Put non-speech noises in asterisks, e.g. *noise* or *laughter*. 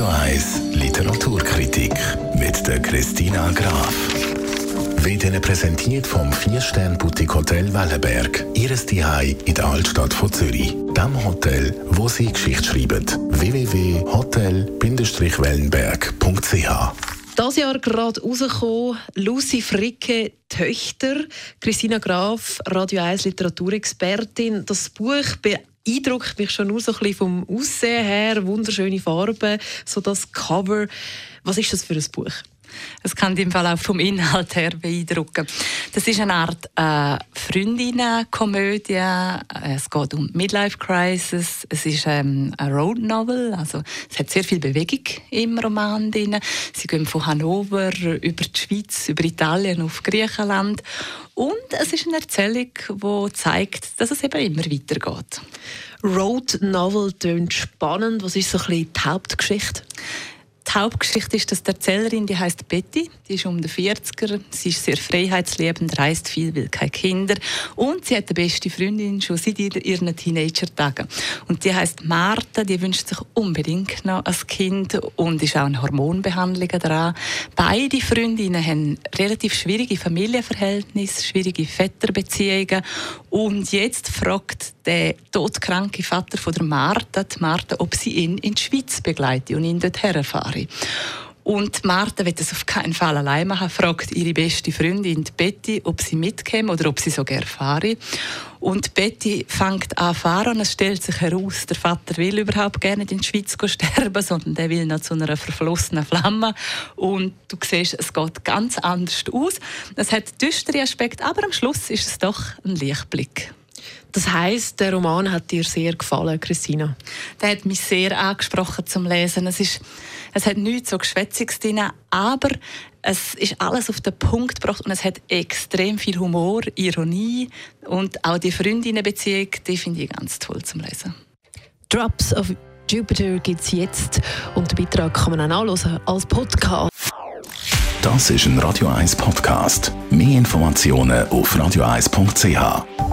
Radio 1 Literaturkritik mit der Christina Graf. Wird Ihnen präsentiert vom 4-Stern-Boutique Hotel Wellenberg. Ihres Zuhause in der Altstadt von Zürich. Dem Hotel, wo Sie Geschichte schreiben. www.hotel-wellenberg.ch das Jahr gerade rausgekommen, Lucy Fricke, Töchter, Christina Graf, Radio 1 Literaturexpertin. Das Buch beeindruckt mich schon nur so ein bisschen vom Aussehen her, wunderschöne Farben, so das Cover. Was ist das für ein Buch? Es kann im Fall auch vom Inhalt her beeindrucken. Das ist eine Art äh, Freundinnenkomödie. Es geht um Midlife Crisis. Es ist ähm, eine Road Novel, also es hat sehr viel Bewegung im Roman drin. Sie gehen von Hannover über die Schweiz, über Italien auf Griechenland und es ist eine Erzählung, die zeigt, dass es eben immer weitergeht. Road Novel klingt spannend. Was ist so ein bisschen die Hauptgeschichte? Die Hauptgeschichte ist, dass die Erzählerin, die heißt Betty, die ist um die 40er, sie ist sehr freiheitsliebend, reist viel, will keine Kinder und sie hat eine beste Freundin schon seit ihren Teenager-Tagen. Und die heißt Martha, die wünscht sich unbedingt noch ein Kind und ist auch eine Hormonbehandlung dran. Beide Freundinnen haben relativ schwierige Familienverhältnisse, schwierige Vetterbeziehungen und jetzt fragt der todkranke Vater von der Martha, die Martha, ob sie ihn in die Schweiz begleite und ihn dort herfahre. Und Martha will das auf keinen Fall allein machen, fragt ihre beste Freundin Betty, ob sie mitkäme oder ob sie so gerne fahre. Und Betty fängt an fahren und es stellt sich heraus, der Vater will überhaupt gerne in die Schweiz *laughs* sterben, sondern der will noch zu einer verflossenen Flamme. Und du siehst, es geht ganz anders aus. Es hat düstere Aspekte, aber am Schluss ist es doch ein Lichtblick. Das heißt, der Roman hat dir sehr gefallen, Christina? Der hat mich sehr angesprochen zum Lesen. Es, ist, es hat nichts so Geschwätziges drin, aber es ist alles auf den Punkt gebracht und es hat extrem viel Humor, Ironie und auch die Freundinnenbeziehung, die finde ich ganz toll zum Lesen. Drops of Jupiter gibt es jetzt und den Beitrag kann man auch nachlesen als Podcast. Das ist ein Radio 1 Podcast. Mehr Informationen auf radio1.ch.